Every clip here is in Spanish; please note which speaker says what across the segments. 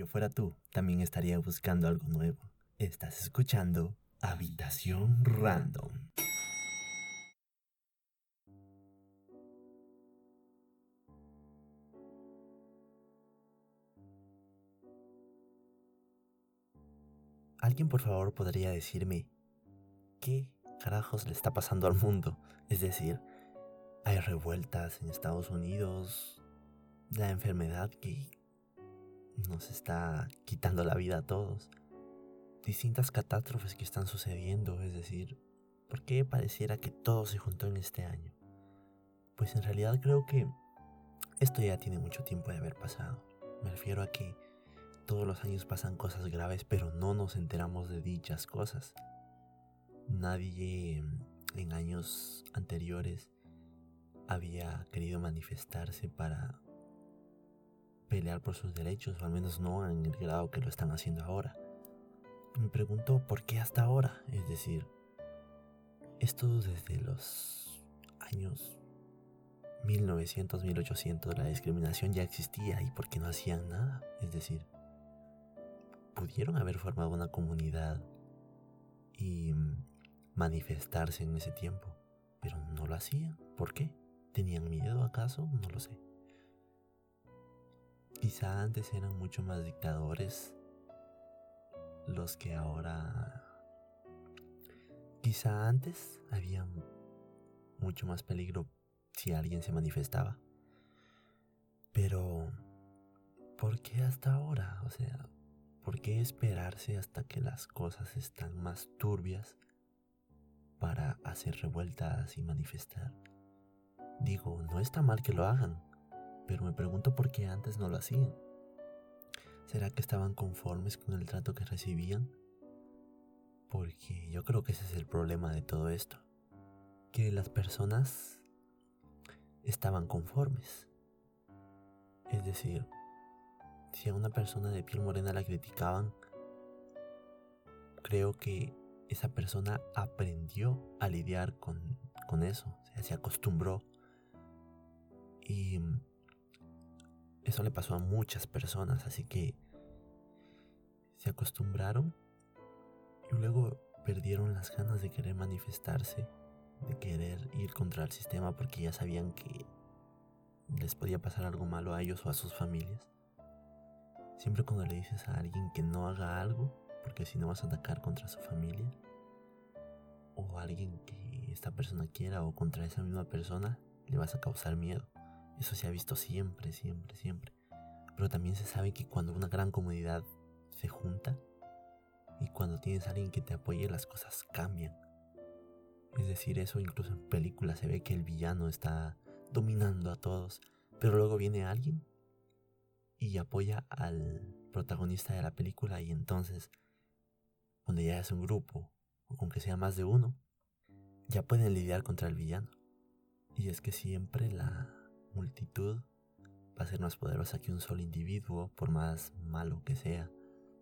Speaker 1: yo fuera tú, también estaría buscando algo nuevo. Estás escuchando Habitación Random. ¿Alguien por favor podría decirme qué carajos le está pasando al mundo? Es decir, hay revueltas en Estados Unidos, la enfermedad que nos está quitando la vida a todos, distintas catástrofes que están sucediendo, es decir, ¿por qué pareciera que todo se juntó en este año? Pues en realidad creo que esto ya tiene mucho tiempo de haber pasado. Me refiero a que todos los años pasan cosas graves, pero no nos enteramos de dichas cosas. Nadie en años anteriores había querido manifestarse para pelear por sus derechos, o al menos no en el grado que lo están haciendo ahora. Me pregunto por qué hasta ahora, es decir, esto desde los años 1900, 1800, la discriminación ya existía y por qué no hacían nada, es decir, pudieron haber formado una comunidad y manifestarse en ese tiempo, pero no lo hacían. ¿Por qué? ¿Tenían miedo acaso? No lo sé. Quizá antes eran mucho más dictadores los que ahora... Quizá antes había mucho más peligro si alguien se manifestaba. Pero... ¿Por qué hasta ahora? O sea, ¿Por qué esperarse hasta que las cosas están más turbias para hacer revueltas y manifestar? Digo, no está mal que lo hagan, pero me pregunto por qué antes no lo hacían. ¿Será que estaban conformes con el trato que recibían? Porque yo creo que ese es el problema de todo esto. Que las personas estaban conformes. Es decir, si a una persona de piel morena la criticaban, creo que esa persona aprendió a lidiar con, eso, o sea, se acostumbró. Y eso le pasó a muchas personas, así que se acostumbraron y luego perdieron las ganas de querer manifestarse, de querer ir contra el sistema porque ya sabían que les podía pasar algo malo a ellos o a sus familias. Siempre cuando le dices a alguien que no haga algo, porque si no vas a atacar contra su familia, o alguien que esta persona quiera, o contra esa misma persona, le vas a causar miedo. Eso se ha visto siempre, siempre, siempre. Pero también se sabe que cuando una gran comunidad se junta, y cuando tienes a alguien que te apoye, las cosas cambian. Es decir, eso incluso en películas se ve que el villano está dominando a todos, pero luego viene alguien y apoya al protagonista de la película y entonces, cuando ya es un grupo, o con que sea más de uno, ya pueden lidiar contra el villano. Y es que siempre la multitud va a ser más poderosa que un solo individuo, por más malo que sea,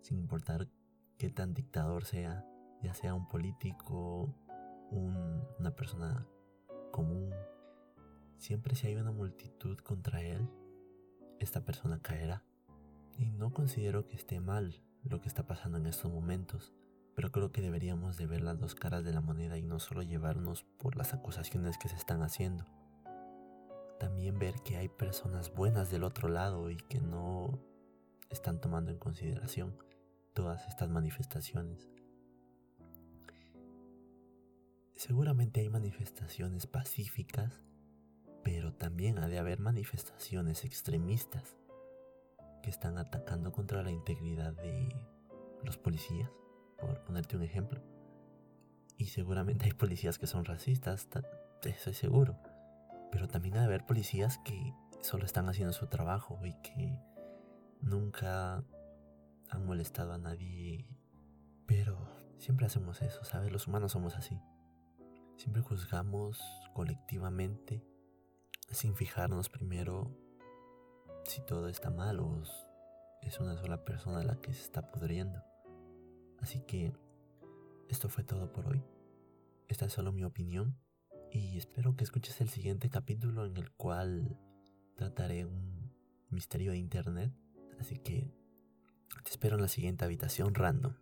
Speaker 1: sin importar qué tan dictador sea, ya sea un político, una persona común. Siempre si hay una multitud contra él, esta persona caerá. Y no considero que esté mal lo que está pasando en estos momentos, pero creo que deberíamos de ver las dos caras de la moneda y no solo llevarnos por las acusaciones que se están haciendo. También ver que hay personas buenas del otro lado y que no están tomando en consideración todas estas manifestaciones. Seguramente hay manifestaciones pacíficas pero también ha de haber manifestaciones extremistas que están atacando contra la integridad de los policías, por ponerte un ejemplo. Y seguramente hay policías que son racistas, estoy seguro. Pero también ha haber policías que solo están haciendo su trabajo y que nunca han molestado a nadie. Pero siempre hacemos eso, ¿sabes? Los humanos somos así. Siempre juzgamos colectivamente sin fijarnos primero si todo está mal o es una sola persona la que se está pudriendo. Así que esto fue todo por hoy. Esta es solo mi opinión y espero que escuches el siguiente capítulo en el cual trataré un misterio de internet. Así que Te espero en la siguiente habitación random.